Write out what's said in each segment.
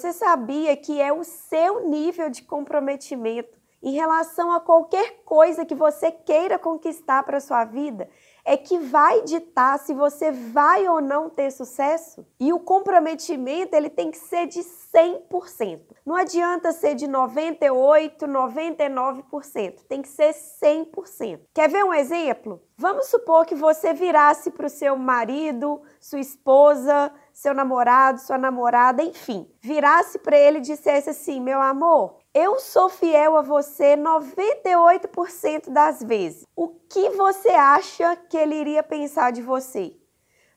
Você sabia que é o seu nível de comprometimento em relação a qualquer coisa que você queira conquistar para sua vida é que vai ditar se você vai ou não ter sucesso? E o comprometimento, ele tem que ser de 100%. Não adianta ser de 98, 99%, tem que ser 100%. Quer ver um exemplo? Vamos supor que você virasse para o seu marido, sua esposa, seu namorado, sua namorada, enfim, virasse para ele e dissesse assim: meu amor, eu sou fiel a você 98% das vezes. O que você acha que ele iria pensar de você?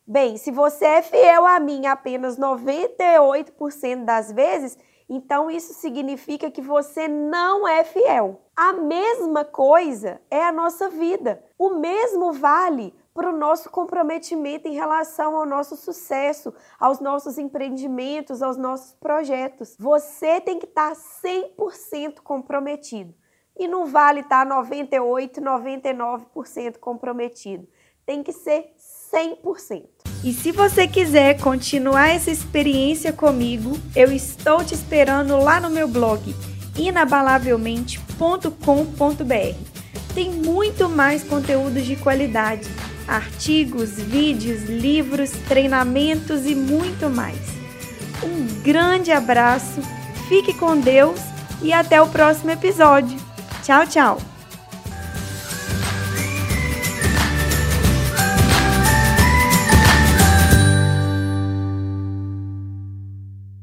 Bem, se você é fiel a mim apenas 98% das vezes, então isso significa que você não é fiel. A mesma coisa é a nossa vida. O mesmo vale para o nosso comprometimento em relação ao nosso sucesso, aos nossos empreendimentos, aos nossos projetos. Você tem que estar 100% comprometido. E não vale estar 98, 99% comprometido. Tem que ser 100%. E se você quiser continuar essa experiência comigo, eu estou te esperando lá no meu blog inabalavelmente.com.br. Tem muito mais conteúdos de qualidade artigos, vídeos, livros, treinamentos e muito mais. Um grande abraço, fique com Deus e até o próximo episódio. 教教。